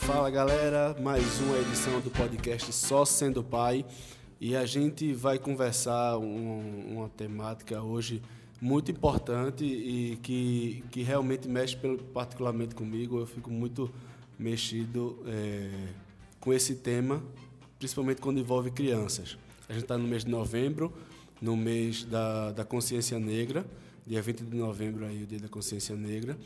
Fala galera, mais uma edição do podcast Só Sendo Pai e a gente vai conversar um, uma temática hoje muito importante e que, que realmente mexe particularmente comigo. Eu fico muito mexido é, com esse tema, principalmente quando envolve crianças. A gente está no mês de novembro, no mês da, da consciência negra, dia 20 de novembro aí, o dia da consciência negra.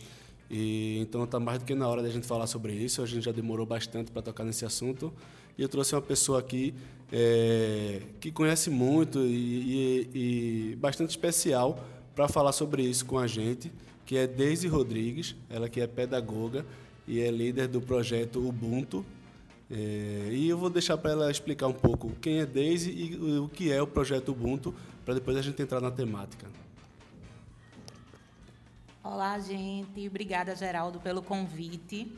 E então está mais do que na hora da gente falar sobre isso. A gente já demorou bastante para tocar nesse assunto. E eu trouxe uma pessoa aqui é, que conhece muito e, e, e bastante especial para falar sobre isso com a gente, que é Deise Rodrigues, ela que é pedagoga e é líder do projeto Ubuntu. É, e eu vou deixar para ela explicar um pouco quem é Deise e o que é o projeto Ubuntu, para depois a gente entrar na temática. Olá, gente. Obrigada, Geraldo, pelo convite.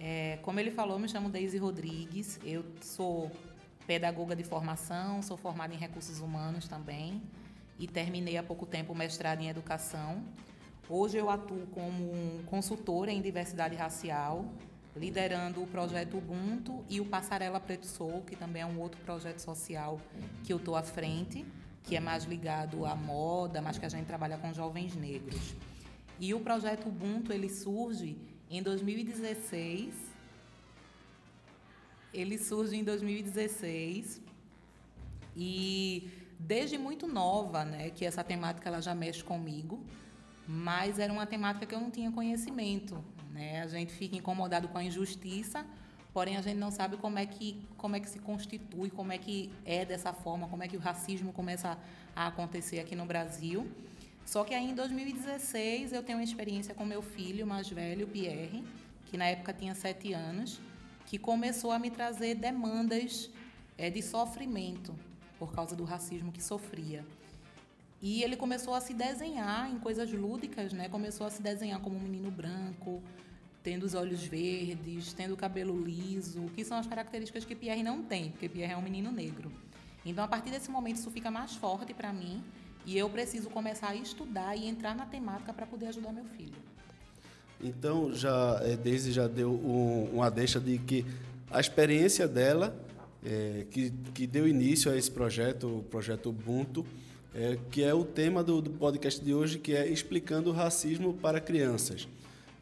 É, como ele falou, me chamo Deise Rodrigues. Eu sou pedagoga de formação, sou formada em recursos humanos também e terminei há pouco tempo o mestrado em educação. Hoje eu atuo como consultora em diversidade racial, liderando o projeto Ubuntu e o Passarela Preto Sou, que também é um outro projeto social que eu estou à frente, que é mais ligado à moda, mas que a gente trabalha com jovens negros. E o projeto Ubuntu ele surge em 2016. Ele surge em 2016 e desde muito nova, né, que essa temática ela já mexe comigo, mas era uma temática que eu não tinha conhecimento, né? A gente fica incomodado com a injustiça, porém a gente não sabe como é que como é que se constitui, como é que é dessa forma, como é que o racismo começa a acontecer aqui no Brasil. Só que aí em 2016 eu tenho uma experiência com meu filho mais velho, Pierre, que na época tinha sete anos, que começou a me trazer demandas é, de sofrimento por causa do racismo que sofria. E ele começou a se desenhar em coisas lúdicas, né? Começou a se desenhar como um menino branco, tendo os olhos verdes, tendo o cabelo liso, que são as características que Pierre não tem, porque Pierre é um menino negro. Então, a partir desse momento, isso fica mais forte para mim e eu preciso começar a estudar e entrar na temática para poder ajudar meu filho. Então, já é, Daisy já deu um, uma deixa de que a experiência dela, é, que, que deu início a esse projeto, o projeto Ubuntu, é, que é o tema do, do, podcast de hoje, que é explicando o racismo para crianças.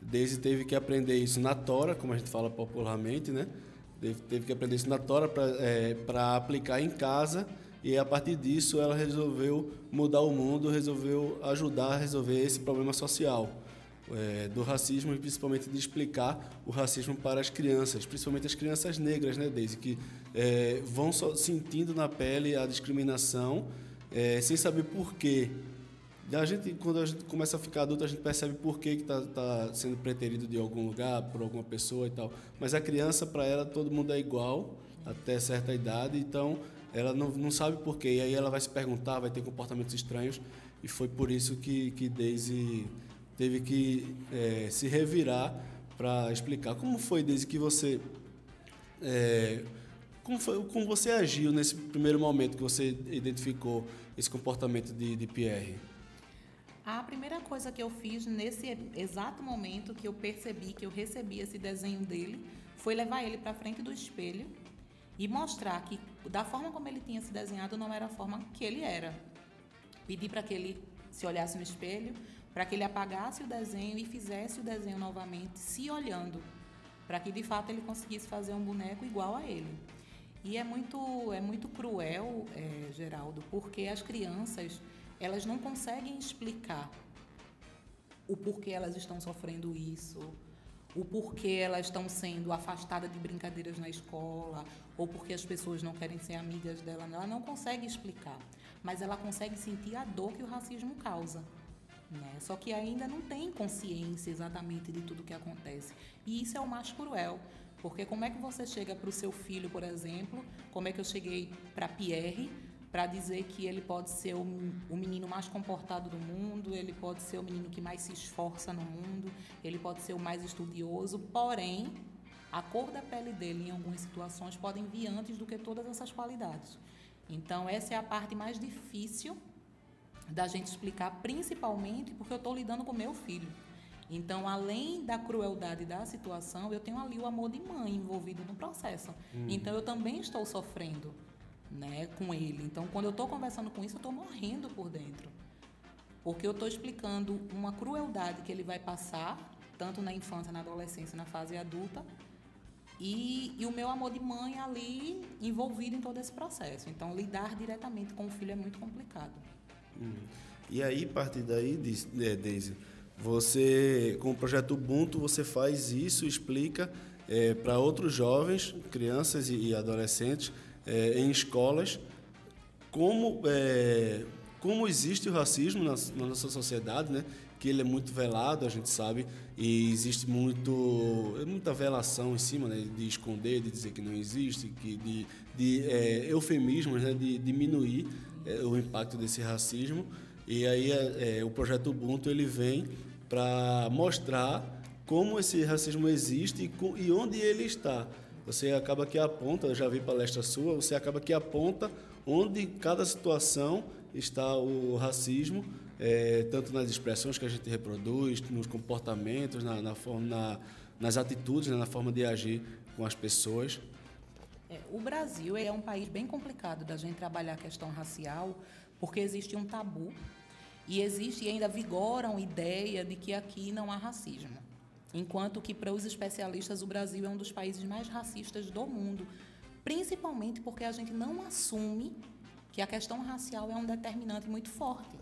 Daisy teve que aprender isso na tora, como a gente fala popularmente, né? Teve, teve que aprender isso na tora para é, aplicar em casa e a partir disso ela resolveu mudar o mundo, resolveu ajudar a resolver esse problema social é, do racismo e principalmente de explicar o racismo para as crianças, principalmente as crianças negras, né, Deise, que é, vão sentindo na pele a discriminação é, sem saber por quê. A gente, quando a gente começa a ficar adulto, a gente percebe por que está tá sendo preterido de algum lugar, por alguma pessoa e tal. Mas a criança, para ela, todo mundo é igual até certa idade, então ela não, não sabe por quê. E aí ela vai se perguntar, vai ter comportamentos estranhos. E foi por isso que, que Daisy teve que é, se revirar para explicar. Como foi, Daisy, que você. É, como, foi, como você agiu nesse primeiro momento que você identificou esse comportamento de, de Pierre? A primeira coisa que eu fiz nesse exato momento que eu percebi que eu recebi esse desenho dele foi levar ele para frente do espelho e mostrar que da forma como ele tinha se desenhado não era a forma que ele era. Pedi para que ele se olhasse no espelho, para que ele apagasse o desenho e fizesse o desenho novamente, se olhando, para que de fato ele conseguisse fazer um boneco igual a ele. E é muito, é muito cruel, é, Geraldo, porque as crianças elas não conseguem explicar o porquê elas estão sofrendo isso, o porquê elas estão sendo afastadas de brincadeiras na escola, ou porque as pessoas não querem ser amigas dela. Ela não consegue explicar, mas ela consegue sentir a dor que o racismo causa. Né? Só que ainda não tem consciência exatamente de tudo que acontece. E isso é o mais cruel. Porque como é que você chega para o seu filho, por exemplo, como é que eu cheguei para Pierre, para dizer que ele pode ser o, o, menino mais comportado do mundo, ele pode ser o menino que mais se esforça no mundo, ele pode ser o mais estudioso, porém, a cor da pele dele em algumas situações podem vir antes do que todas essas qualidades. Então, essa é a parte mais difícil da gente explicar, principalmente porque eu estou lidando com meu filho. Então, além da crueldade da situação, eu tenho ali o amor de mãe envolvido no processo. Uhum. Então, eu também estou sofrendo né, com ele. Então, quando eu estou conversando com isso, eu estou morrendo por dentro. Porque eu estou explicando uma crueldade que ele vai passar, tanto na infância, na adolescência, na fase adulta, e, e, o meu amor de mãe ali envolvido em todo esse processo. Então, lidar diretamente com o filho é muito complicado. Hum. E aí, a partir daí, é, Deise, você, com o projeto Ubuntu, você faz isso, explica é, para outros jovens, crianças e, e adolescentes, é, em escolas, como, é, como existe o racismo na, na nossa sociedade, né? que ele é muito velado, a gente sabe, e existe muito muita velação em cima, né, de esconder, de dizer que não existe, que de, de é, eufemismos, né, de diminuir é, o impacto desse racismo. E aí é, é o projeto Ubuntu ele vem para mostrar como esse racismo existe e, e onde ele está. Você acaba que aponta, eu já vi palestra sua, você acaba que aponta onde cada situação está o racismo é, tanto nas expressões que a gente reproduz, nos comportamentos, na, na forma, na, nas atitudes, né, na forma de agir com as pessoas. É, o Brasil é um país bem complicado da gente trabalhar a questão racial, porque existe um tabu e existe e ainda vigora uma ideia de que aqui não há racismo. Enquanto que para os especialistas o Brasil é um dos países mais racistas do mundo, principalmente porque a gente não assume que a questão racial é um determinante muito forte.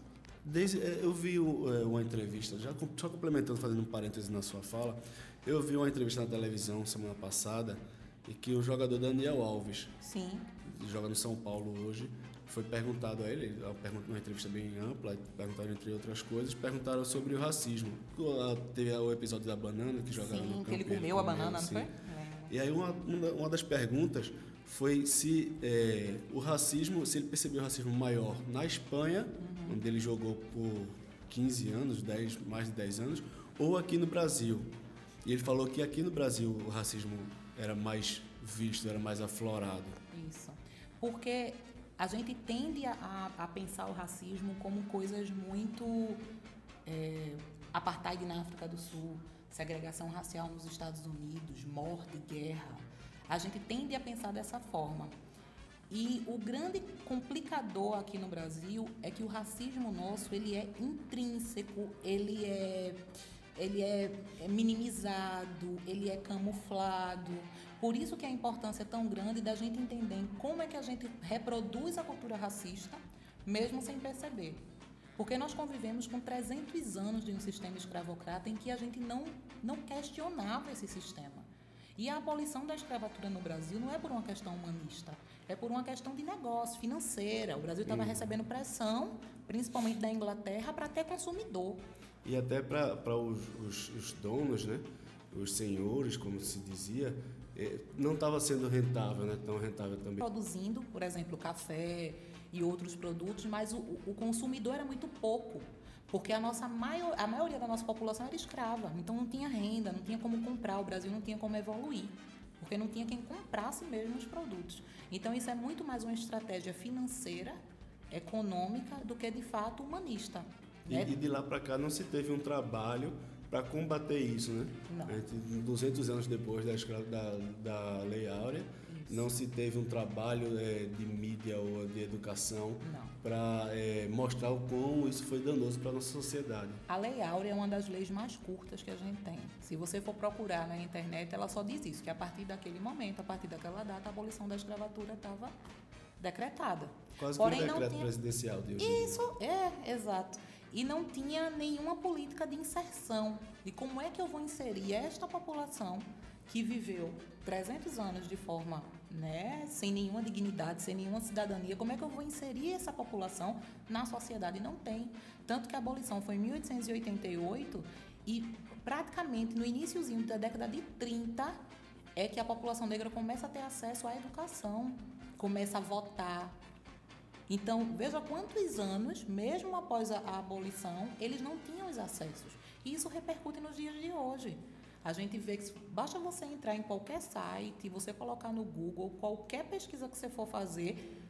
Desde, é, eu vi é, uma entrevista, já só complementando, fazendo um parêntese na sua fala, eu vi uma entrevista na televisão semana passada e que o jogador Daniel Alves, Sim. joga no São Paulo hoje, foi perguntado a ele, uma entrevista bem ampla, perguntaram entre outras coisas, perguntaram sobre o racismo. Teve o episódio da banana que jogava Sim, no campo. que ele comeu a banana, assim. não foi? E aí uma, uma das perguntas foi se é, o racismo, se ele percebeu o racismo maior na Espanha uhum onde ele jogou por 15 anos, 10, mais de 10 anos, ou aqui no Brasil. E ele falou que aqui no Brasil o racismo era mais visto, era mais aflorado. Isso. Porque a gente tende a, a pensar o racismo como coisas muito. É, apartheid na África do Sul, segregação racial nos Estados Unidos, morte, guerra. A gente tende a pensar dessa forma. E o grande complicador aqui no Brasil é que o racismo nosso ele é intrínseco, ele é, ele é, é minimizado, ele é camuflado. Por isso que a importância é tão grande da gente entender como é que a gente reproduz a cultura racista, mesmo sem perceber. Porque nós convivemos com 300 anos de um sistema escravocrata em que a gente não, não questionava esse sistema. E a abolição da escravatura no Brasil não é por uma questão humanista, é por uma questão de negócio, financeira. O Brasil estava recebendo pressão, principalmente da Inglaterra, para ter consumidor. E até para os, os, os, donos, né? os senhores, como se dizia, é, não estava sendo rentável, né? tão rentável também. Produzindo, por exemplo, café e outros produtos, mas o, o consumidor era muito pouco. Porque a, nossa maior, a maioria da nossa população era escrava, então não tinha renda, não tinha como comprar, o Brasil não tinha como evoluir, porque não tinha quem comprasse mesmo os produtos. Então isso é muito mais uma estratégia financeira, econômica, do que de fato humanista. E, né? e de lá para cá não se teve um trabalho para combater isso, né? Não. 200 anos depois da, da, da Lei Áurea, não se teve um trabalho é, de mídia ou de educação para é, mostrar o quão isso foi danoso para a nossa sociedade. A Lei Áurea é uma das leis mais curtas que a gente tem. Se você for procurar na internet, ela só diz isso, que a partir daquele momento, a partir daquela data, a abolição da escravatura estava decretada. Quase Porém, que um decreto tinha... presidencial de hoje Isso, é, exato. E não tinha nenhuma política de inserção, de como é que eu vou inserir esta população que viveu 300 anos de forma né, sem nenhuma dignidade, sem nenhuma cidadania, como é que eu vou inserir essa população na sociedade? Não tem. Tanto que a abolição foi em 1888 e praticamente no iníciozinho da década de 30 é que a população negra começa a ter acesso à educação, começa a votar. Então, veja quantos anos, mesmo após a, a abolição, eles não tinham os acessos. E isso repercute nos dias de hoje. A gente vê que basta você entrar em qualquer site, você colocar no Google, qualquer pesquisa que você for fazer,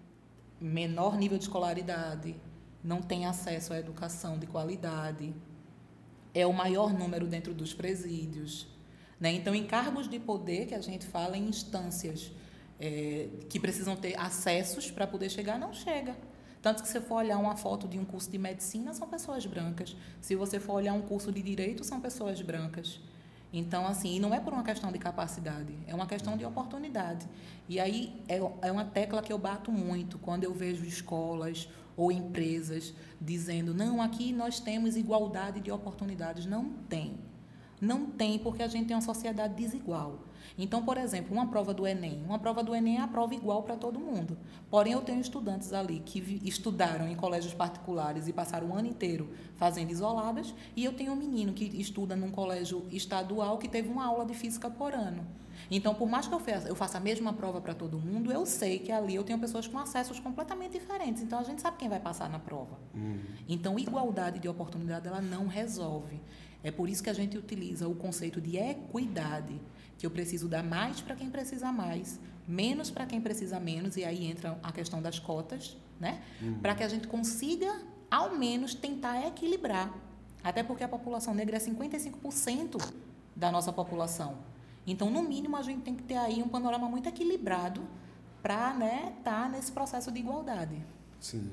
menor nível de escolaridade, não tem acesso à educação de qualidade. é o maior número dentro dos presídios. Né? Então, em cargos de poder, que a gente fala em instâncias é, que precisam ter acessos para poder chegar, não chega. Tanto que se você for olhar uma foto de um curso de medicina, são pessoas brancas. Se você for olhar um curso de direito, são pessoas brancas. Então, assim, e não é por uma questão de capacidade, é uma questão de oportunidade. E aí é, é uma tecla que eu bato muito quando eu vejo escolas ou empresas dizendo: não, aqui nós temos igualdade de oportunidades. Não tem. Não tem, porque a gente tem uma sociedade desigual. Então, por exemplo, uma prova do Enem. Uma prova do Enem é a prova igual para todo mundo. Porém, eu tenho estudantes ali que estudaram em colégios particulares e passaram o ano inteiro fazendo isoladas, e eu tenho um menino que estuda num colégio estadual que teve uma aula de física por ano. Então, por mais que eu faça, eu faça a mesma prova para todo mundo, eu sei que ali eu tenho pessoas com acessos completamente diferentes. Então, a gente sabe quem vai passar na prova. Uhum. Então, igualdade de oportunidade, ela não resolve. É por isso que a gente utiliza o conceito de equidade, que eu preciso dar mais para quem precisa mais, menos para quem precisa menos, e aí entra a questão das cotas, né? Uhum. Para que a gente consiga, ao menos, tentar equilibrar. Até porque a população negra é 55% da nossa população. Então, no mínimo, a gente tem que ter aí um panorama muito equilibrado para estar né, tá nesse processo de igualdade. Sim.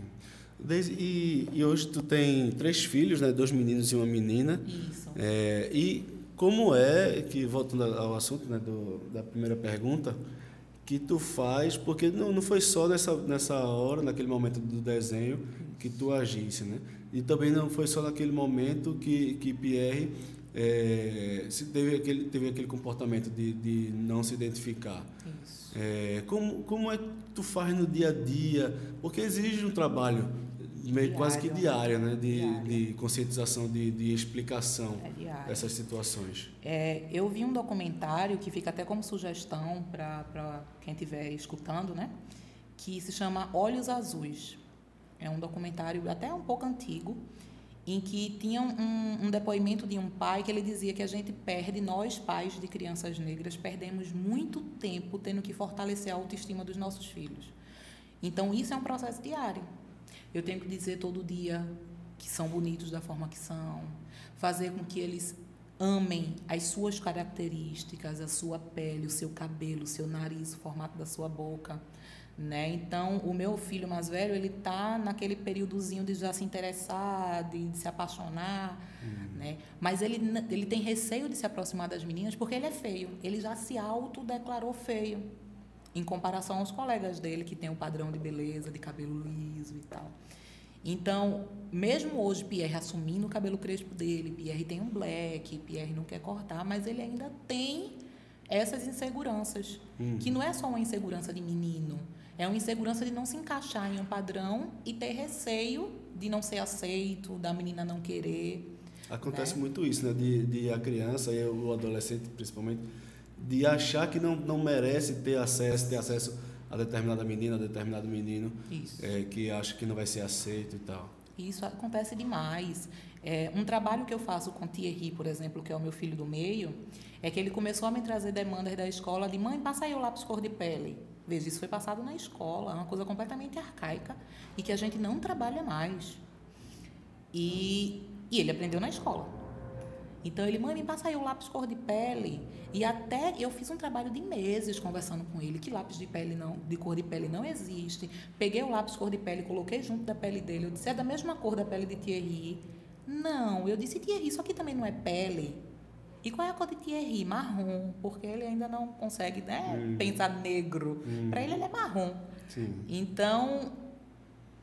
Desde, e, e, hoje tu tem três filhos, né? Dois meninos e uma menina. Isso. É, e como é, que voltando ao assunto né, do, da primeira pergunta, que tu faz, porque não, não foi só nessa, nessa hora, naquele momento do desenho, que tu agisse, né? E também não foi só naquele momento que, que Pierre é, se teve aquele, teve aquele comportamento de, de não se identificar. Isso. É, como, como é que tu faz no dia a dia? Porque exige um trabalho meio quase que diário, né? De, de conscientização, de, de explicação é dessas situações. É, eu vi um documentário que fica até como sugestão para quem estiver escutando, né? Que se chama Olhos Azuis. É um documentário até um pouco antigo, em que tinha um, um, depoimento de um pai que ele dizia que a gente perde, nós pais de crianças negras, perdemos muito tempo tendo que fortalecer a autoestima dos nossos filhos. Então, isso é um processo diário. Eu tenho que dizer todo dia que são bonitos da forma que são, fazer com que eles amem as suas características, a sua pele, o seu cabelo, o seu nariz, o formato da sua boca né? Então, o meu filho mais velho, ele tá naquele períodozinho de já se interessar, de, de se apaixonar, uhum. né? Mas ele, ele tem receio de se aproximar das meninas porque ele é feio. Ele já se autodeclarou feio, em comparação aos colegas dele que tem um padrão de beleza, de cabelo liso e tal. Então, mesmo hoje, Pierre assumindo o cabelo crespo dele, Pierre tem um black, Pierre não quer cortar, mas ele ainda tem essas inseguranças, uhum. que não é só uma insegurança de menino, é uma insegurança de não se encaixar em um padrão e ter receio de não ser aceito, da menina não querer. Acontece né? muito isso, né? De, de a criança e o adolescente, principalmente, de achar que não, não merece ter acesso, ter acesso a determinada menina, a determinado menino, é, que acha que não vai ser aceito e tal. Isso acontece demais. É, um trabalho que eu faço com Thierry, por exemplo, que é o meu filho do meio, é que ele começou a me trazer demandas da escola de mãe, passa aí o lápis cor de pele. Veja, isso foi passado na escola, é uma coisa completamente arcaica e que a gente não trabalha mais. E, e ele aprendeu na escola. Então ele, mãe, me passa aí o lápis cor de pele. E até eu fiz um trabalho de meses conversando com ele que lápis de pele não, de cor de pele não existe. Peguei o lápis cor de pele, coloquei junto da pele dele. Eu disse, é da mesma cor da pele de Thierry. Não, eu disse, Thierry, isso aqui também não é pele. E qual é a cor de Thierry? Marrom, porque ele ainda não consegue né, hum. pensar negro. Hum. Para ele, ele é marrom. Sim. Então,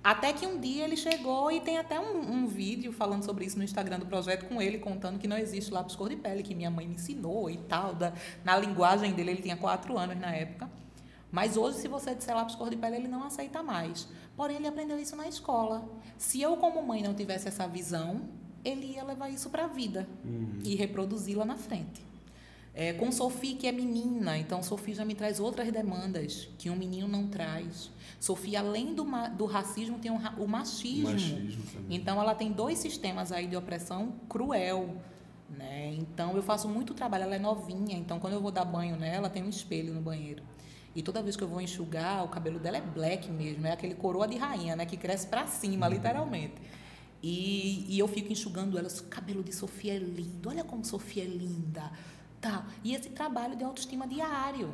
até que um dia ele chegou e tem até um, um, vídeo falando sobre isso no Instagram do projeto com ele, contando que não existe lápis cor de pele, que minha mãe me ensinou e tal. Da, na linguagem dele, ele tinha quatro anos na época. Mas hoje, se você disser lápis cor de pele, ele não aceita mais. Porém, ele aprendeu isso na escola. Se eu, como mãe, não tivesse essa visão, ele ia levar isso para a vida uhum. e reproduzi-la na frente. É, com Sofia, que é menina, então Sofia já me traz outras demandas que um menino não traz. Sofia, além do, do racismo, tem um, o machismo. machismo então, ela tem dois sistemas aí de opressão cruel. Né? Então, eu faço muito trabalho. Ela é novinha, então, quando eu vou dar banho nela, tem um espelho no banheiro. E toda vez que eu vou enxugar, o cabelo dela é black mesmo, é aquele coroa de rainha, né? Que cresce para cima, uhum. literalmente. E, e eu fico enxugando elas, o cabelo de Sofia é lindo, olha como Sofia é linda. Tá. E esse trabalho de autoestima diário,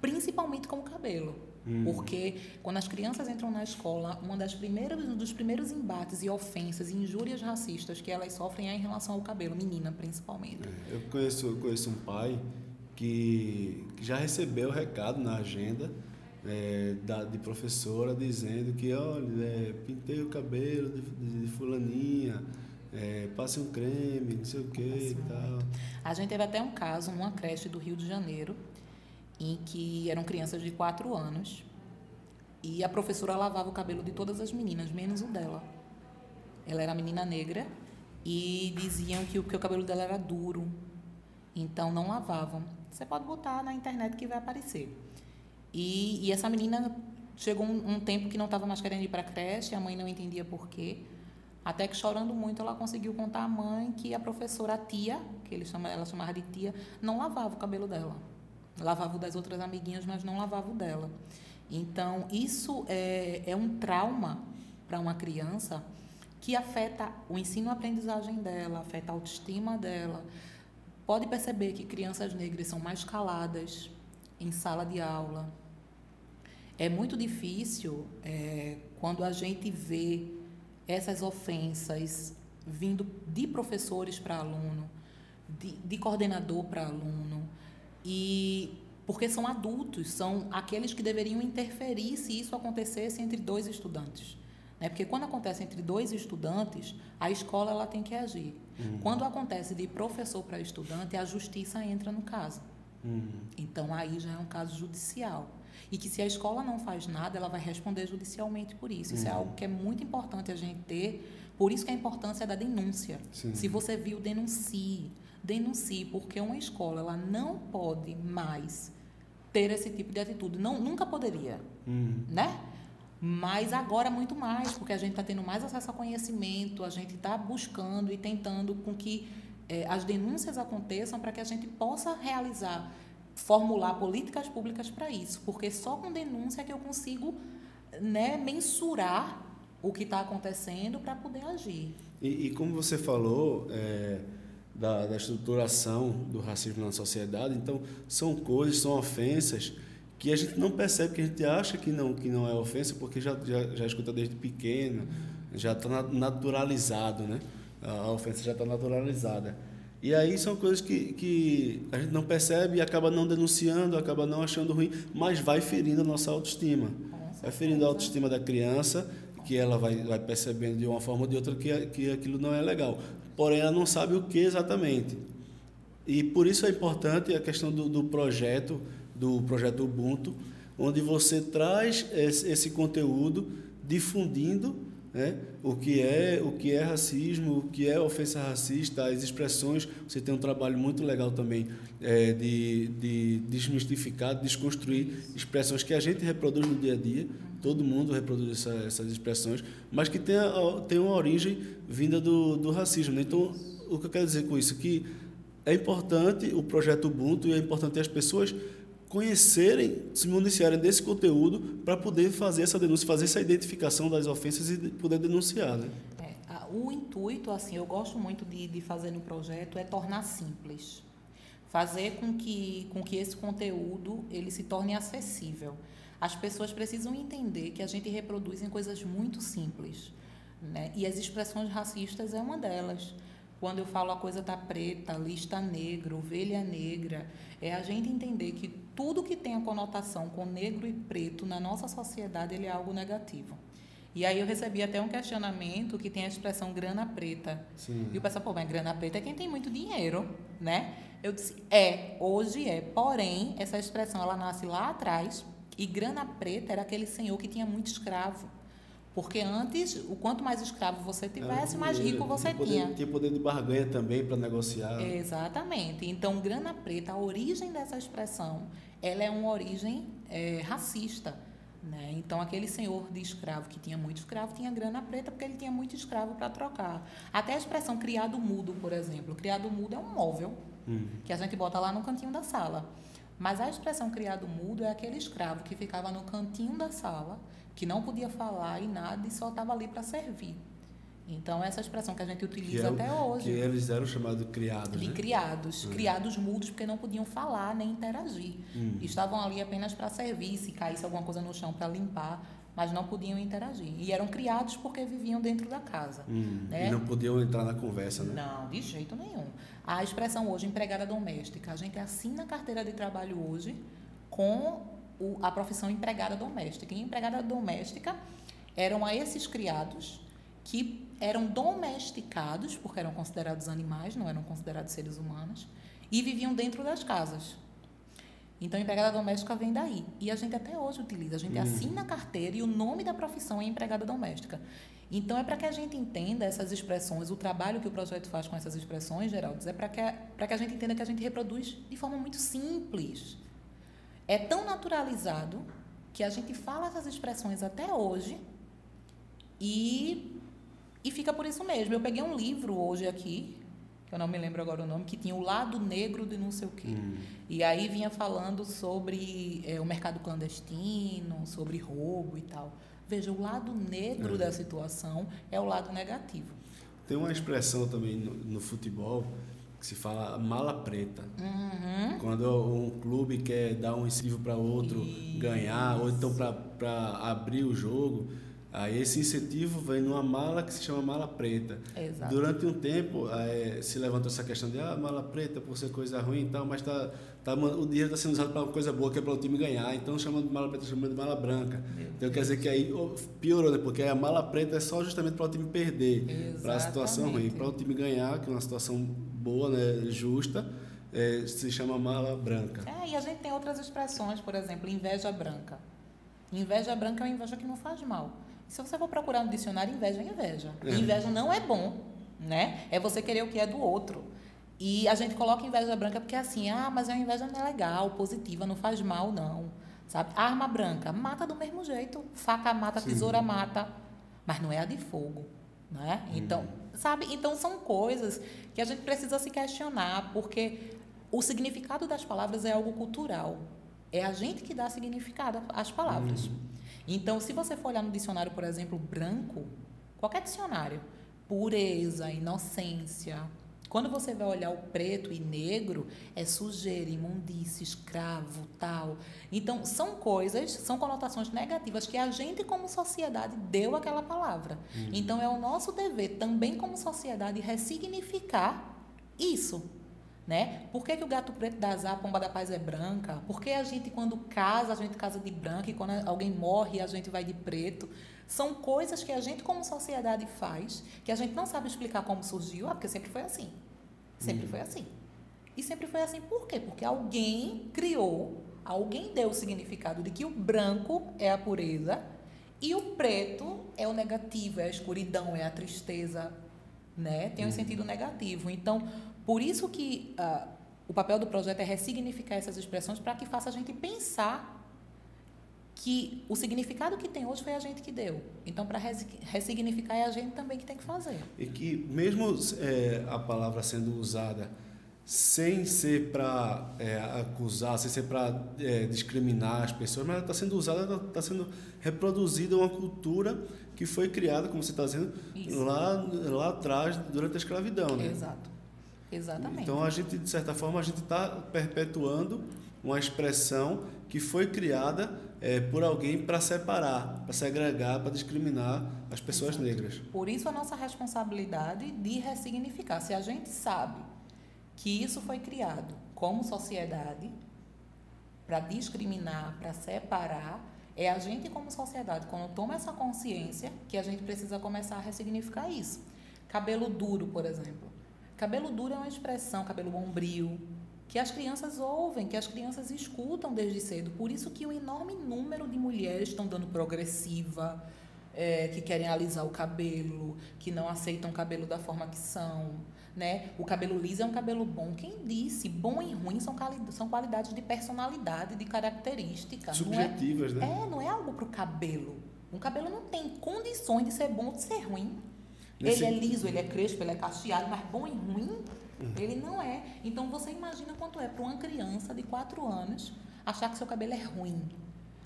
principalmente com o cabelo. Hum. Porque quando as crianças entram na escola, uma das primeiras, um dos primeiros embates e ofensas e injúrias racistas que elas sofrem é em relação ao cabelo, menina principalmente. É, eu conheço, eu conheço um pai que, que já recebeu o recado na agenda é, da, de professora dizendo que, olha, é, pintei o cabelo de, de, de fulaninha, é, passe um creme, não sei o que e tal. A gente teve até um caso numa creche do Rio de Janeiro, em que eram crianças de 4 anos, e a professora lavava o cabelo de todas as meninas, menos o dela. Ela era menina negra e diziam que o, que o cabelo dela era duro, então não lavavam. Você pode botar na internet que vai aparecer. E, e essa menina chegou um, um tempo que não estava mais querendo ir para a creche, a mãe não entendia por quê. Até que chorando muito, ela conseguiu contar à mãe que a professora, a tia, que ele chama, ela chamava de tia, não lavava o cabelo dela. Lavava o das outras amiguinhas, mas não lavava o dela. Então, isso é, é um trauma para uma criança que afeta o ensino-aprendizagem dela, afeta a autoestima dela. Pode perceber que crianças negras são mais caladas em sala de aula, é muito difícil é, quando a gente vê essas ofensas vindo de professores para aluno, de, de coordenador para aluno, e porque são adultos, são aqueles que deveriam interferir se isso acontecesse entre dois estudantes. Né? Porque quando acontece entre dois estudantes, a escola ela tem que agir. Uhum. Quando acontece de professor para estudante, a justiça entra no caso. Uhum. Então aí já é um caso judicial e que se a escola não faz nada, ela vai responder judicialmente por isso. Isso é uhum. é algo que é muito importante a gente ter, por isso que a importância da denúncia. Sim. Se você viu, denuncie. Denuncie, porque uma escola ela não pode mais ter esse tipo de atitude. Não, nunca poderia, uhum. né? Mas agora muito mais, porque a gente está tendo mais acesso a conhecimento, a gente está buscando e tentando com que eh, as denúncias aconteçam para que a gente possa realizar formular políticas públicas para isso, porque só com denúncia que eu consigo né, mensurar o que está acontecendo para poder agir. E, e, como você falou é, da, da estruturação do racismo na sociedade, então são coisas, são ofensas que a gente não percebe, que a gente acha que não, que não é ofensa, porque já, já, já escuta desde pequeno, já está naturalizado, né? A ofensa já está naturalizada. E aí são coisas que, que a gente não percebe e acaba não denunciando, acaba não achando ruim, mas vai ferindo a nossa autoestima. Vai ferindo a autoestima da criança, que ela vai, vai percebendo de uma forma ou de outra que, que aquilo não é legal. Porém, ela não sabe o que exatamente. E por isso é importante a questão do, do projeto, do projeto Ubuntu, onde você traz esse, esse conteúdo difundindo né? o que é o que é racismo, o que é ofensa racista, as expressões. Você tem um trabalho muito legal também é, de, de desmistificar, desconstruir expressões que a gente reproduz no dia a dia. Todo mundo reproduz essa, essas expressões, mas que tem, a, tem uma origem vinda do, do racismo. Né? Então, o que eu quero dizer com isso? Que é importante o projeto Ubuntu e é importante as pessoas conhecerem, se municiarem desse conteúdo para poder fazer essa denúncia, fazer essa identificação das ofensas e poder denunciar, né? É, o intuito, assim, eu gosto muito de, de fazer no projeto é tornar simples, fazer com que, com que esse conteúdo ele se torne acessível. As pessoas precisam entender que a gente reproduz em coisas muito simples, né? E as expressões racistas é uma delas. Quando eu falo a coisa tá preta, lista negra, ovelha negra, é a gente entender que tudo que tem a conotação com negro e preto na nossa sociedade ele é algo negativo. E aí eu recebi até um questionamento que tem a expressão grana preta. Sim. E o pessoal, pô, mas grana preta é quem tem muito dinheiro, né? Eu disse, é, hoje é. Porém, essa expressão ela nasce lá atrás e grana preta era aquele senhor que tinha muito escravo. Porque antes, o quanto mais escravo você tivesse, mais rico você poder, tinha. Tinha poder de barganha também para negociar. Exatamente. Então, grana preta, a origem dessa expressão, ela é uma origem é, racista. Né? Então, aquele senhor de escravo que tinha muito escravo tinha grana preta porque ele tinha muito escravo para trocar. Até a expressão criado mudo, por exemplo. Criado mudo é um móvel hum. que a gente bota lá no cantinho da sala. Mas a expressão criado mudo é aquele escravo que ficava no cantinho da sala que não podia falar e nada e só estava ali para servir. Então, essa expressão que a gente utiliza é, até hoje. Que eles eram chamados criados. De né? criados. Uhum. Criados mudos, porque não podiam falar nem interagir. Uhum. Estavam ali apenas para servir, se caísse alguma coisa no chão para limpar, mas não podiam interagir. E eram criados porque viviam dentro da casa. Uhum. Né? E não podiam entrar na conversa, né? Não, de jeito nenhum. A expressão hoje, empregada doméstica, a gente assina a carteira de trabalho hoje com o, a profissão empregada doméstica. E empregada doméstica eram a esses criados que eram domesticados, porque eram considerados animais, não eram considerados seres humanos, e viviam dentro das casas. Então, empregada doméstica vem daí. E a gente até hoje utiliza. A gente uhum. assina a carteira e o nome da profissão é empregada doméstica. Então, é para que a gente entenda essas expressões, o trabalho que o projeto faz com essas expressões, Geraldo, é para que, que a gente entenda que a gente reproduz de forma muito simples. É tão naturalizado que a gente fala essas expressões até hoje e e fica por isso mesmo. Eu peguei um livro hoje aqui, que eu não me lembro agora o nome, que tinha o lado negro de não sei o quê. Hum. E aí vinha falando sobre é, o mercado clandestino, sobre roubo e tal. Veja, o lado negro é. da situação é o lado negativo. Tem uma expressão também no, no futebol que se fala mala preta. Uhum. Quando um clube quer dar um incentivo para outro Isso. ganhar, ou então para abrir o jogo Aí esse incentivo vem numa mala que se chama mala preta. Exato. Durante um tempo é, se levantou essa questão de ah, mala preta por ser coisa ruim e tal, mas tá, tá, o dinheiro está sendo usado para uma coisa boa que é para o time ganhar. Então chamando de mala preta, chamando de mala branca. Então quer dizer que aí piorou, né? Porque a mala preta é só justamente para o time perder, para a situação ruim. Para o time ganhar, que é uma situação boa, né, justa, é, se chama mala branca. É, e a gente tem outras expressões, por exemplo, inveja branca. Inveja branca é uma inveja que não faz mal. Se você for procurar no dicionário, inveja é inveja. É. Inveja não é bom, né? É você querer o que é do outro. E a gente coloca inveja branca porque é assim, ah, mas a inveja não é legal, positiva, não faz mal, não. Sabe? Arma branca, mata do mesmo jeito. Faca mata, Sim. tesoura mata. Mas não é a de fogo, né? Hum. Então, sabe? Então são coisas que a gente precisa se questionar, porque o significado das palavras é algo cultural. É a gente que dá significado às palavras. Hum. Então, se você for olhar no dicionário, por exemplo, branco, qualquer dicionário, pureza, inocência. Quando você vai olhar o preto e negro, é sujeira, imundície, escravo, tal. Então, são coisas, são conotações negativas que a gente, como sociedade, deu aquela palavra. Uhum. Então, é o nosso dever, também como sociedade, ressignificar isso. Né? Por que, que o gato preto da azar, a pomba da paz é branca? Por que a gente, quando casa, a gente casa de branco e quando alguém morre, a gente vai de preto? São coisas que a gente, como sociedade, faz, que a gente não sabe explicar como surgiu, ah, porque sempre foi assim. Sempre uhum. foi assim. E sempre foi assim por quê? Porque alguém criou, alguém deu o significado de que o branco é a pureza e o preto é o negativo, é a escuridão, é a tristeza, né? Tem um uhum. sentido negativo. Então, por isso que uh, o papel do projeto é ressignificar essas expressões para que faça a gente pensar que o significado que tem hoje foi a gente que deu. Então, para ressignificar, é a gente também que tem que fazer. E que, mesmo é, a palavra sendo usada sem ser para é, acusar, sem ser para é, discriminar as pessoas, mas ela está sendo usada, está sendo reproduzida uma cultura que foi criada, como você está dizendo, lá, lá atrás, durante a escravidão. Né? Exato. Exatamente. Então, a gente, de certa forma, a gente está perpetuando uma expressão que foi criada é, por alguém para separar, para segregar, para discriminar as pessoas Exato. negras. Por isso, a nossa responsabilidade de ressignificar. Se a gente sabe que isso foi criado como sociedade para discriminar, para separar, é a gente como sociedade, quando toma essa consciência, que a gente precisa começar a ressignificar isso. Cabelo duro, por exemplo. Cabelo duro é uma expressão, cabelo bombril, que as crianças ouvem, que as crianças escutam desde cedo. Por isso que um enorme número de mulheres estão dando progressiva, é, que querem alisar o cabelo, que não aceitam o cabelo da forma que são. Né? O cabelo liso é um cabelo bom. Quem disse? Bom e ruim são, são qualidades de personalidade, de característica. Subjetivas, não é, né? É, não é algo para o cabelo. Um cabelo não tem condições de ser bom ou de ser ruim. Nesse... Ele é liso, ele é crespo, ele é cacheado, mas bom e ruim, uhum. ele não é. Então você imagina quanto é para uma criança de 4 anos achar que seu cabelo é ruim.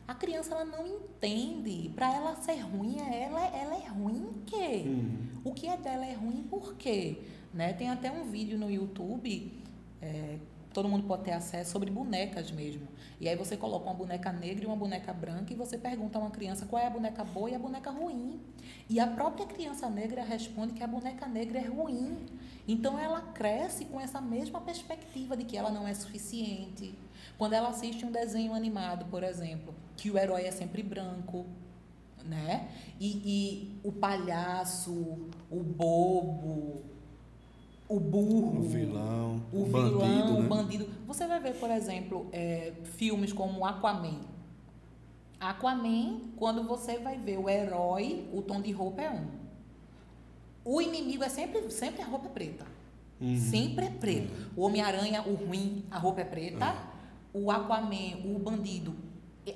A criança ela não entende. Para ela ser ruim, ela, ela é ruim em quê? Uhum. O que é dela é ruim por quê? Né? Tem até um vídeo no YouTube, é, todo mundo pode ter acesso, sobre bonecas mesmo. E aí você coloca uma boneca negra e uma boneca branca e você pergunta a uma criança qual é a boneca boa e a boneca ruim. E a própria criança negra responde que a boneca negra é ruim. Então ela cresce com essa mesma perspectiva de que ela não é suficiente. Quando ela assiste um desenho animado, por exemplo, que o herói é sempre branco, né? E, e o palhaço, o bobo, o burro, O vilão, o, o vilão, bandido, o né? bandido. Você vai ver, por exemplo, é, filmes como Aquaman. Aquaman, quando você vai ver o herói, o tom de roupa é um. O inimigo é sempre, sempre a roupa é preta. Uhum. Sempre é preto. O Homem-Aranha, o ruim, a roupa é preta. O Aquaman, o bandido,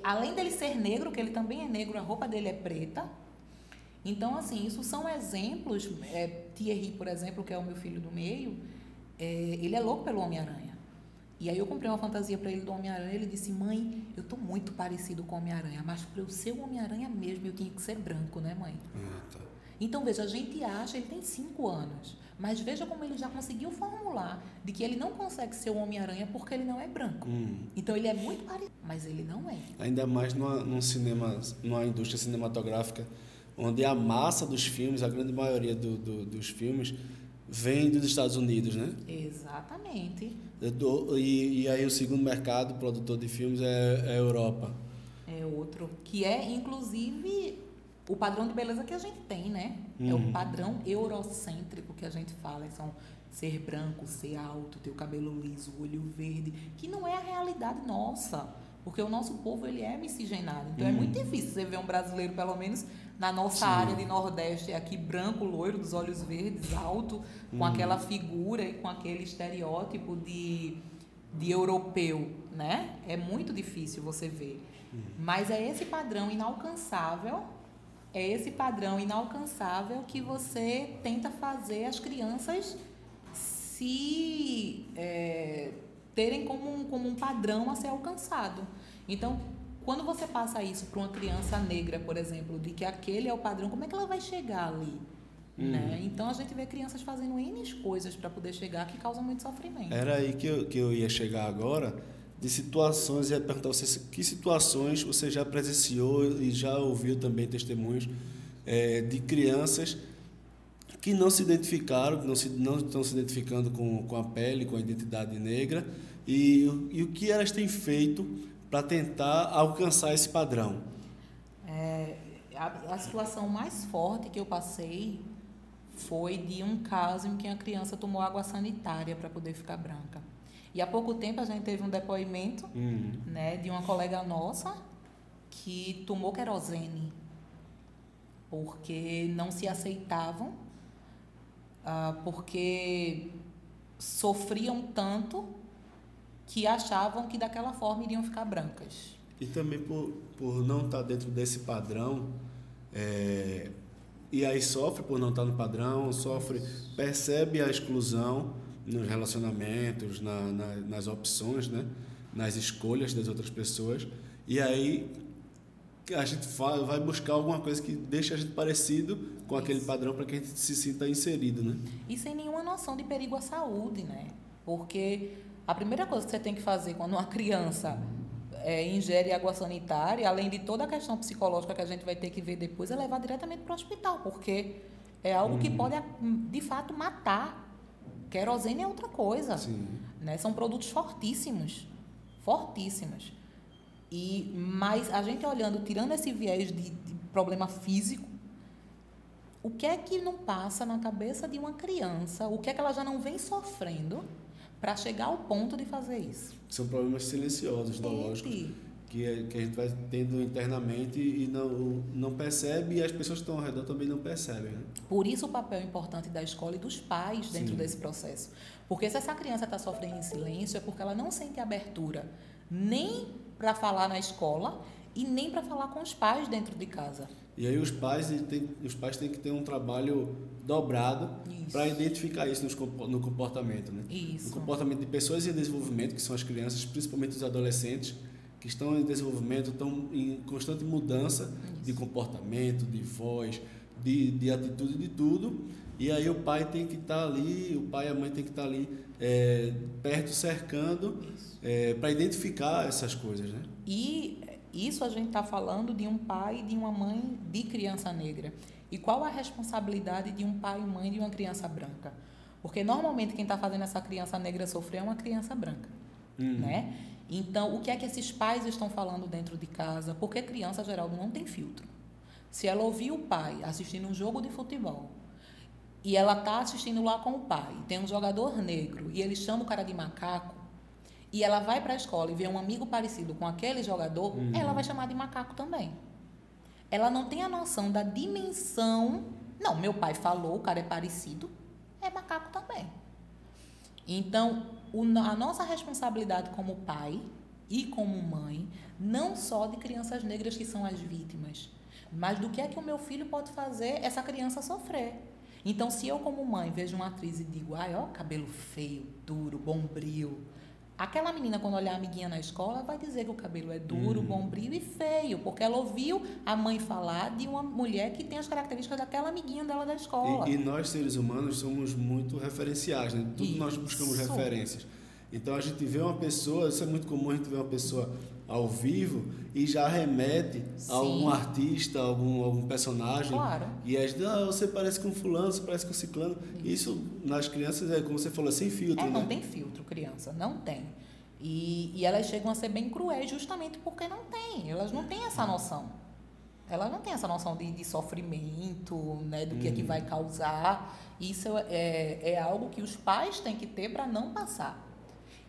além dele ser negro, que ele também é negro, a roupa dele é preta. Então, assim, isso são exemplos. É, Thierry, por exemplo, que é o meu filho do meio, é, ele é louco pelo Homem-Aranha. E aí eu comprei uma fantasia para ele do Homem-Aranha. Ele disse: Mãe, eu tô muito parecido com o Homem-Aranha, mas para eu ser o Homem-Aranha mesmo, eu tinha que ser branco, né, mãe? Tá. Então, veja, a gente acha, ele tem cinco anos, mas veja como ele já conseguiu formular de que ele não consegue ser o Homem-Aranha porque ele não é branco. Hum. Então, ele é muito parecido, mas ele não é. Ainda mais numa, num cinema, numa indústria cinematográfica, onde a massa dos filmes, a grande maioria do, do- dos filmes, vem dos Estados Unidos, né? Exatamente. E, e aí o segundo mercado produtor de filmes é, é a Europa. É outro. Que é, inclusive, o padrão de beleza que a gente tem, né? É Uhum. o padrão eurocêntrico que a gente fala. São ser branco, ser alto, ter o cabelo liso, o olho verde, que não é a realidade nossa. Porque o nosso povo, ele é miscigenado. Então, é muito difícil você ver um brasileiro, pelo menos na nossa Sim. área de Nordeste, aqui branco, loiro, dos olhos verdes, alto, com aquela figura e com aquele estereótipo de, de europeu, né? É muito difícil você ver. Mas é esse padrão inalcançável, é esse padrão inalcançável que você tenta fazer as crianças se é, terem como um, como um padrão a ser alcançado. Então, quando você passa isso para uma criança negra, por exemplo, de que aquele é o padrão, como é que ela vai chegar ali? Né? Então a gente vê crianças fazendo N coisas para poder chegar que causam muito sofrimento. Era aí que eu, que eu ia chegar agora, de situações, ia perguntar você que situações você já presenciou e já ouviu também testemunhos eh, de crianças que não se identificaram, que não, se, não estão se identificando com, com a pele, com a identidade negra, e, e o que elas têm feito para tentar alcançar esse padrão. É, a, a situação mais forte que eu passei foi de um caso em que a criança tomou água sanitária para poder ficar branca. E há pouco tempo a gente teve um depoimento Hum, né, de uma colega nossa que tomou querosene porque não se aceitavam, ah, porque sofriam tanto que achavam que daquela forma iriam ficar brancas. E também por, por não estar dentro desse padrão, é, e aí sofre por não estar no padrão, sofre, percebe a exclusão nos relacionamentos, na, na- nas opções, né? nas escolhas das outras pessoas, e aí a gente vai buscar alguma coisa que deixe a gente parecido com aquele padrão para que a gente se sinta inserido. Né? E sem nenhuma noção de perigo à saúde, né? Porque a primeira coisa que você tem que fazer quando uma criança é, ingere água sanitária, além de toda a questão psicológica que a gente vai ter que ver depois, é levar diretamente para o hospital, porque é algo que pode, de fato, matar. Querosene é outra coisa. Sim. Né? São produtos fortíssimos, fortíssimos. E mas a gente olhando, tirando esse viés de, de problema físico, o que é que não passa na cabeça de uma criança? O que é que ela já não vem sofrendo para chegar ao ponto de fazer isso? São problemas silenciosos, lógicos. Gente, que, é- que a gente vai tendo internamente e não, não percebe e as pessoas que estão ao redor também não percebem. Né? Por isso o papel importante da escola e dos pais dentro Sim. desse processo. Porque se essa criança está sofrendo em silêncio, é porque ela não sente abertura nem para falar na escola e nem para falar com os pais dentro de casa. E aí os pais, os pais têm que ter um trabalho dobrado para identificar isso no comportamento. Né? No Isso. comportamento de pessoas em desenvolvimento, que são as crianças, principalmente os adolescentes, que estão em desenvolvimento, estão em constante mudança Isso. de comportamento, de voz, de, de atitude, de tudo. E aí o pai tem que estar tá ali, o pai e a mãe tem que estar tá ali é, perto, cercando, é, para identificar essas coisas, né? E isso a gente está falando de um pai e de uma mãe de criança negra. E qual a responsabilidade de um pai e mãe de uma criança branca? Porque normalmente quem está fazendo essa criança negra sofrer é uma criança branca, uhum. né? Então, o que é que esses pais estão falando dentro de casa? Porque criança, Geraldo, não tem filtro. Se ela ouvir o pai assistindo um jogo de futebol e ela está assistindo lá com o pai, tem um jogador negro e ele chama o cara de macaco, e ela vai para a escola e vê um amigo parecido com aquele jogador, uhum. ela vai chamar de macaco também. Ela não tem a noção da dimensão. Não, meu pai falou, o cara é parecido, é macaco também. Então, o, a nossa responsabilidade como pai e como mãe, não só de crianças negras que são as vítimas, mas do que é que o meu filho pode fazer essa criança sofrer. Então, se eu, como mãe, vejo uma atriz e digo, ai, ó, cabelo feio, duro, bombril, Aquela menina, quando olhar a amiguinha na escola, vai dizer que o cabelo é duro, uhum. bombril e feio, porque ela ouviu a mãe falar de uma mulher que tem as características daquela amiguinha dela da escola. E, e nós, seres humanos, somos muito referenciais, né? Tudo isso. nós buscamos referências. Então a gente vê uma pessoa, isso é muito comum a gente ver uma pessoa ao vivo e já remete Sim. a algum artista, algum, algum personagem. Claro. E aí, ah, você parece com fulano, você parece com ciclano. Isso. Isso nas crianças é, como você falou, sem filtro. É, não né? tem filtro, criança, não tem. E, e elas chegam a ser bem cruéis justamente porque não tem. Elas não têm essa noção. Elas não têm essa noção de, de sofrimento, né, do que é que uhum. vai causar. Isso é, é algo que os pais têm que ter para não passar.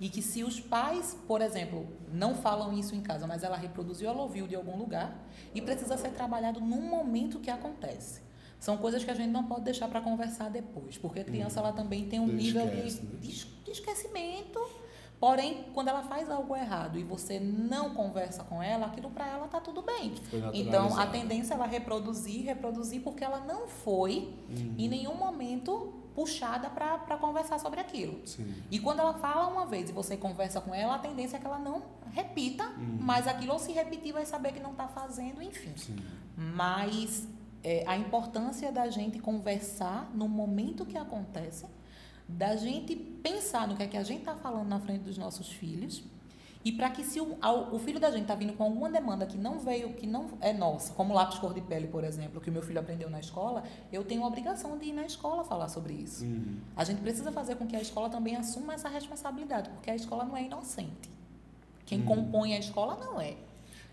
E que se os pais, por exemplo, não falam isso em casa, mas ela reproduziu, ela ouviu de algum lugar e precisa ser trabalhado no momento que acontece. São coisas que a gente não pode deixar para conversar depois, porque a criança hum. ela também tem um nível esquece, de, né? de esquecimento Porém, quando ela faz algo errado e você não conversa com ela, aquilo para ela tá tudo bem. Então, a tendência é ela reproduzir, reproduzir, porque ela não foi uhum. em nenhum momento puxada para conversar sobre aquilo. Sim. E quando ela fala uma vez e você conversa com ela, a tendência é que ela não repita, uhum. mas aquilo ou se repetir vai saber que não está fazendo, enfim. Sim. Mas é, a importância da gente conversar no momento que acontece da gente pensar no que é que a gente está falando na frente dos nossos filhos e para que se o, o, filho da gente está vindo com alguma demanda que não veio, que não é nossa, como lápis cor de pele, por exemplo, que o meu filho aprendeu na escola, eu tenho a obrigação de ir na escola falar sobre isso. Uhum. A gente precisa fazer com que a escola também assuma essa responsabilidade, porque a escola não é inocente. Quem uhum. compõe a escola não é.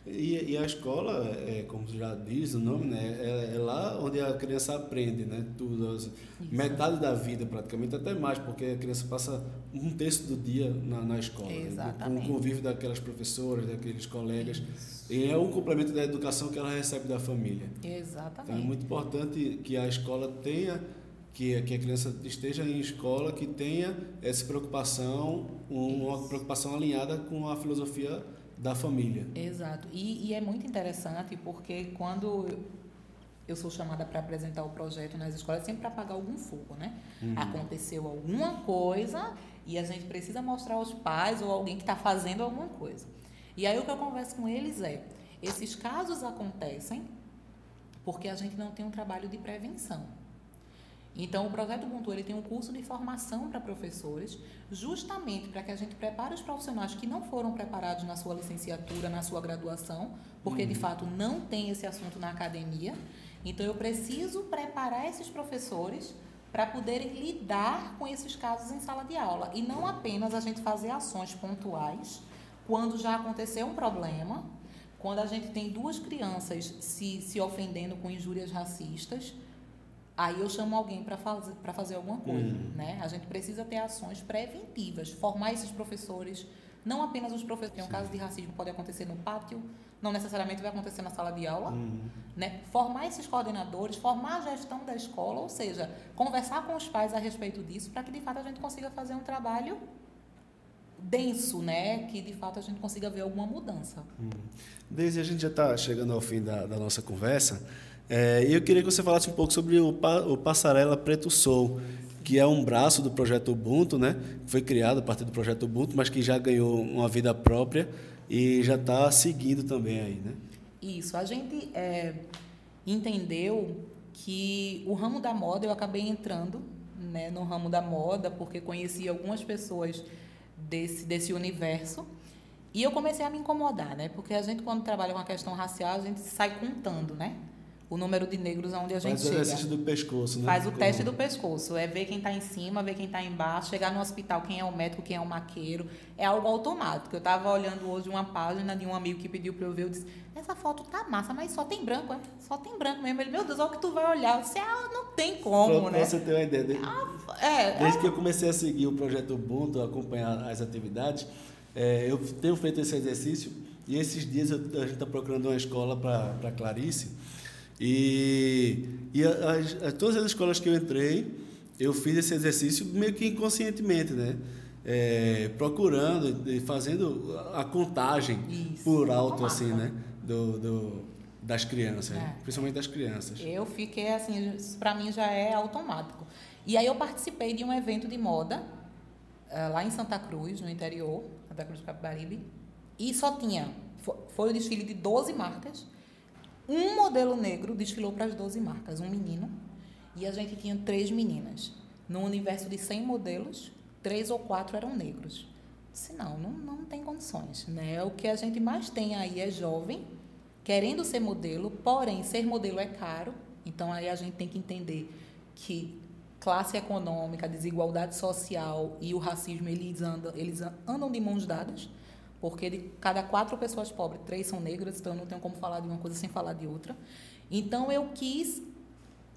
E, e, a escola, é, como já diz o nome, né, é, é, lá onde a criança aprende, né, tudo, assim, metade da vida praticamente, até mais, porque a criança passa um terço do dia na, na escola, né, com o convívio daquelas professoras, daqueles colegas, Isso. e é um complemento da educação que ela recebe da família. Exatamente. Então é muito importante que a escola tenha que, que a criança esteja em escola, que tenha essa preocupação, uma Isso. preocupação alinhada com a filosofia da família. Exato. E, e é muito interessante porque quando eu sou chamada para apresentar o projeto nas escolas, é sempre para apagar algum fogo, né? Uhum. Aconteceu alguma coisa e a gente precisa mostrar aos pais ou alguém que está fazendo alguma coisa. E aí o que eu converso com eles é: esses casos acontecem porque a gente não tem um trabalho de prevenção. Então, o Projeto Ubuntu ele tem um curso de formação para professores, justamente para que a gente prepare os profissionais que não foram preparados na sua licenciatura, na sua graduação, porque uhum. de fato não tem esse assunto na academia. Então, eu preciso preparar esses professores para poderem lidar com esses casos em sala de aula e não apenas a gente fazer ações pontuais quando já aconteceu um problema, quando a gente tem duas crianças se, se ofendendo com injúrias racistas Aí eu chamo alguém para fazer, fazer alguma coisa. Uhum. Né? A gente precisa ter ações preventivas, formar esses professores, não apenas os professores. Tem um caso de racismo pode acontecer no pátio, não necessariamente vai acontecer na sala de aula. Uhum. Né? Formar esses coordenadores, formar a gestão da escola, ou seja, conversar com os pais a respeito disso, para que de fato a gente consiga fazer um trabalho denso, né? Que de fato a gente consiga ver alguma mudança. Uhum. Desde a gente já está chegando ao fim da, da nossa conversa. É, e eu queria que você falasse um pouco sobre o, o Passarela Preto Soul, que é um braço do projeto Ubuntu, né? Foi criado a partir do projeto Ubuntu, mas que já ganhou uma vida própria. e já está seguindo também aí, né? Isso. A gente é, entendeu que o ramo da moda eu acabei entrando né, no ramo da moda porque conheci algumas pessoas desse, desse universo e eu comecei a me incomodar, né? Porque a gente, quando trabalha com a questão racial, a gente sai contando, né? O número de negros aonde a gente Faz chega. Faz o exercício do pescoço, né? Faz o teste do pescoço. É ver quem está em cima, ver quem está embaixo, chegar no hospital, quem é o médico, quem é o maqueiro. É algo automático. Eu estava olhando hoje uma página de um amigo que pediu para eu ver. Eu disse, essa foto tá massa, mas só tem branco, é? Só tem branco mesmo. Ele, meu Deus, olha o que tu vai olhar. Eu disse, ah, não tem como, pra, né? Você ter uma ideia. Desde, ah, é, desde é... que eu comecei a seguir o projeto Ubuntu, acompanhar as atividades, é, eu tenho feito esse exercício e esses dias eu, a gente está procurando uma escola para Clarice e, e as, as, todas as escolas que eu entrei, eu fiz esse exercício meio que inconscientemente, né? É, procurando e fazendo a contagem Isso. por alto, assim, né? Do, do, das crianças, é. principalmente das crianças. Eu fiquei assim, para mim já é automático. E aí eu participei de um evento de moda uh, lá em Santa Cruz, no interior, Santa Cruz do Capibaribe, e só tinha, foi, foi o desfile de 12 marcas, um modelo negro desfilou para as 12 marcas, um menino, e a gente tinha três meninas. No universo de 100 modelos, três ou quatro eram negros. Disse, não, não, não tem condições. Né? O que a gente mais tem aí é jovem, querendo ser modelo, porém, ser modelo é caro. Então, aí a gente tem que entender que classe econômica, desigualdade social e o racismo, eles andam, eles andam de mãos dadas. Porque de cada quatro pessoas pobres, três são negras, então eu não tenho como falar de uma coisa sem falar de outra. Então eu quis.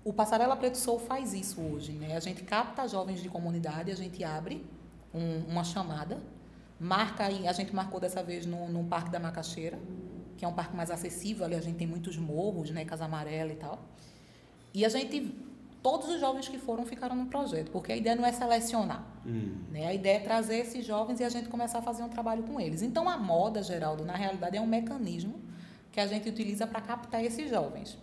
O Passarela Preto Soul faz isso hoje, né? A gente capta jovens de comunidade, a gente abre um, uma chamada, marca aí, a gente marcou dessa vez no, no Parque da Macaxeira, que é um parque mais acessível, ali a gente tem muitos morros, né, Casa Amarela e tal. E a gente todos os jovens que foram ficaram no projeto, porque a ideia não é selecionar. Hum. Né? A ideia é trazer esses jovens e a gente começar a fazer um trabalho com eles. Então, a moda, Geraldo, na realidade, é um mecanismo que a gente utiliza para captar esses jovens.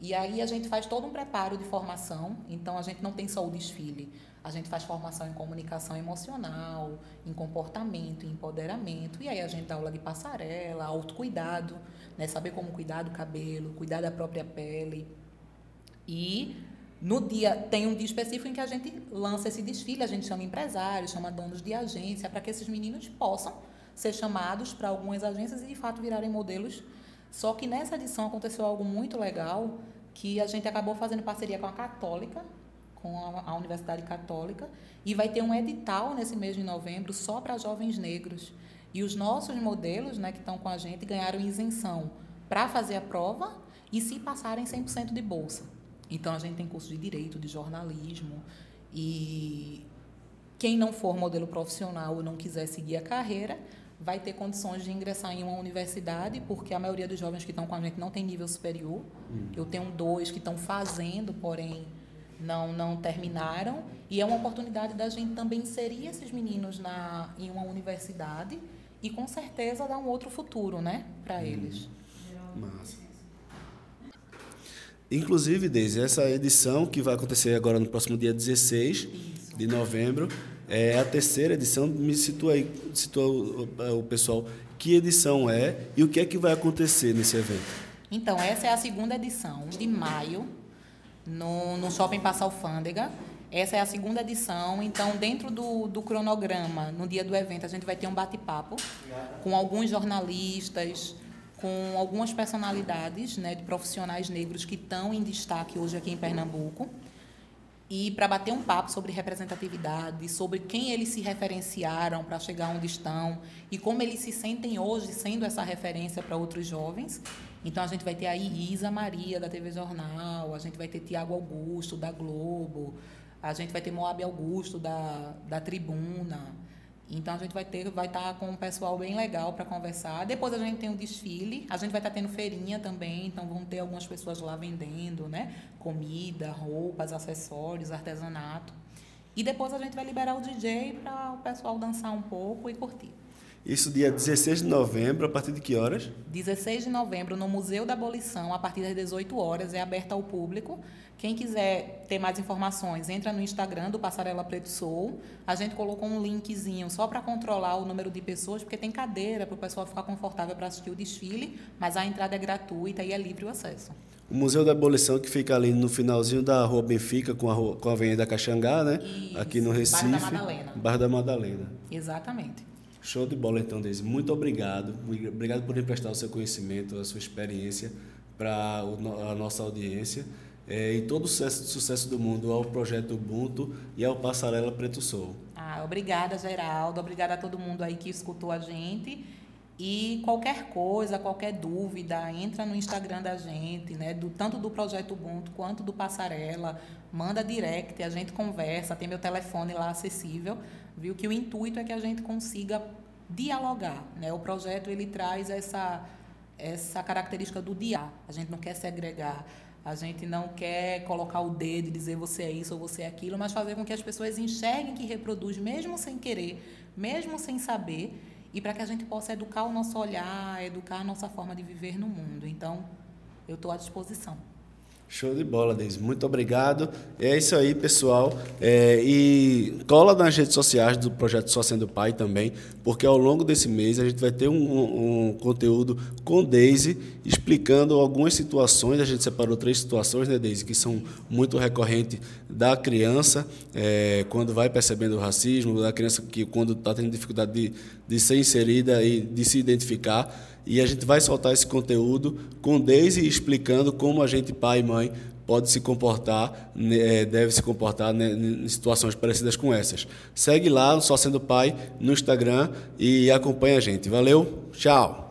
E aí a gente faz todo um preparo de formação, então a gente não tem só o desfile, a gente faz formação em comunicação emocional, em comportamento, em empoderamento, e aí a gente dá aula de passarela, autocuidado, né? saber como cuidar do cabelo, cuidar da própria pele. E no dia, tem um dia específico em que a gente lança esse desfile, a gente chama empresários, chama donos de agência, para que esses meninos possam ser chamados para algumas agências e de fato virarem modelos. Só que nessa edição aconteceu algo muito legal, que a gente acabou fazendo parceria com a Católica, com a, a Universidade Católica, e vai ter um edital nesse mês de novembro só para jovens negros. E os nossos modelos, né, que estão com a gente, ganharam isenção para fazer a prova e se passarem 100% de bolsa. Então a gente tem curso de direito, de jornalismo e quem não for modelo profissional ou não quiser seguir a carreira vai ter condições de ingressar em uma universidade, porque a maioria dos jovens que estão com a gente não tem nível superior. Hum. Eu tenho dois que estão fazendo, porém não não terminaram e é uma oportunidade da gente também inserir esses meninos na em uma universidade e com certeza dar um outro futuro, né, para hum. eles. Massa. Inclusive, Deise, essa edição que vai acontecer agora no próximo dia 16 Isso. de novembro, é a terceira edição. Me situa aí, situa o, o pessoal que edição é e o que é que vai acontecer nesse evento. Então, essa é a segunda edição de maio, no, no Shopping Passa Alfândega. Essa é a segunda edição, então, dentro do, do cronograma, no dia do evento, a gente vai ter um bate-papo com alguns jornalistas, com algumas personalidades né, de profissionais negros que estão em destaque hoje aqui em Pernambuco e para bater um papo sobre representatividade, sobre quem eles se referenciaram para chegar onde estão e como eles se sentem hoje sendo essa referência para outros jovens. Então a gente vai ter aí Isa Maria da TV Jornal, a gente vai ter Tiago Augusto da Globo, a gente vai ter Moab Augusto da, da Tribuna. Então a gente vai ter, vai estar tá com um pessoal bem legal para conversar. Depois a gente tem o desfile, a gente vai estar tá tendo feirinha também, então vão ter algumas pessoas lá vendendo, né? Comida, roupas, acessórios, artesanato. E depois a gente vai liberar o DJ para o pessoal dançar um pouco e curtir. Isso dia 16 de novembro, a partir de que horas? 16 de novembro, no Museu da Abolição, a partir das 18 horas, é aberto ao público. Quem quiser ter mais informações, entra no Instagram do Passarela Preto Soul. A gente colocou um linkzinho só para controlar o número de pessoas, porque tem cadeira para o pessoal ficar confortável para assistir o desfile, mas a entrada é gratuita e é livre o acesso. O Museu da Abolição, que fica ali no finalzinho da Rua Benfica, com a, rua, com a Avenida Caxangá, né? Isso, Aqui no Recife. Bairro da Madalena. Bairro da Madalena. Exatamente. Show de bola, então, Deise. Muito obrigado. Obrigado por emprestar o seu conhecimento, a sua experiência para a nossa audiência. É, e todo o sucesso, sucesso do mundo ao projeto Ubuntu e ao Passarela Preto Sol. Ah, obrigada, Geraldo. Obrigada a todo mundo aí que escutou a gente. E qualquer coisa, qualquer dúvida, entra no Instagram da gente, né? Do, tanto do Projeto Ubuntu quanto do Passarela. Manda direct, a gente conversa, tem meu telefone lá acessível viu que o intuito é que a gente consiga dialogar, né? O projeto ele traz essa essa característica do diálogo. A gente não quer segregar, a gente não quer colocar o dedo e dizer você é isso ou você é aquilo, mas fazer com que as pessoas enxerguem que reproduz mesmo sem querer, mesmo sem saber, e para que a gente possa educar o nosso olhar, educar a nossa forma de viver no mundo. Então, eu estou à disposição. Show de bola, Deise. Muito obrigado. É isso aí, pessoal. É, e cola nas redes sociais do Projeto Só Sendo Pai também, porque ao longo desse mês a gente vai ter um, um, conteúdo com Deise explicando algumas situações. A gente separou três situações, né, Deise, que são muito recorrentes da criança, é, quando vai percebendo o racismo, da criança que quando está tendo dificuldade de, de ser inserida e de se identificar e a gente vai soltar esse conteúdo com Daisy explicando como a gente, pai e mãe, pode se comportar, né, é, deve se comportar né, em situações parecidas com essas. Segue lá, Só Sendo Pai, no Instagram e acompanha a gente. Valeu, tchau!